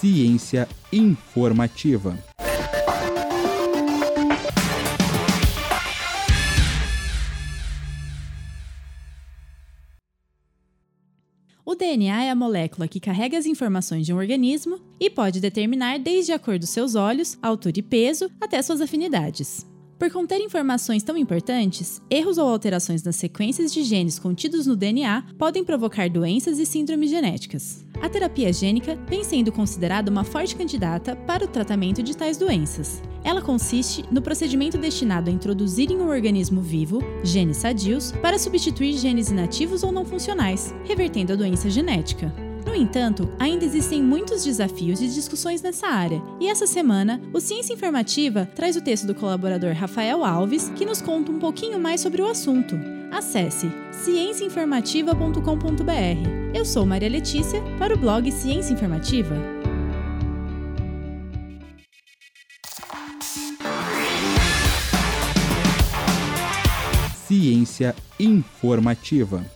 Ciência informativa. O DNA é a molécula que carrega as informações de um organismo e pode determinar desde a cor dos seus olhos, altura e peso, até suas afinidades. Por conter informações tão importantes, erros ou alterações nas sequências de genes contidos no DNA podem provocar doenças e síndromes genéticas. A terapia gênica vem sendo considerada uma forte candidata para o tratamento de tais doenças. Ela consiste no procedimento destinado a introduzir em um organismo vivo genes sadios para substituir genes inativos ou não funcionais, revertendo a doença genética. Entanto, ainda existem muitos desafios e discussões nessa área, e essa semana, o Ciência Informativa traz o texto do colaborador Rafael Alves, que nos conta um pouquinho mais sobre o assunto. Acesse cienciainformativa.com.br. Eu sou Maria Letícia para o blog Ciência Informativa. Ciência informativa.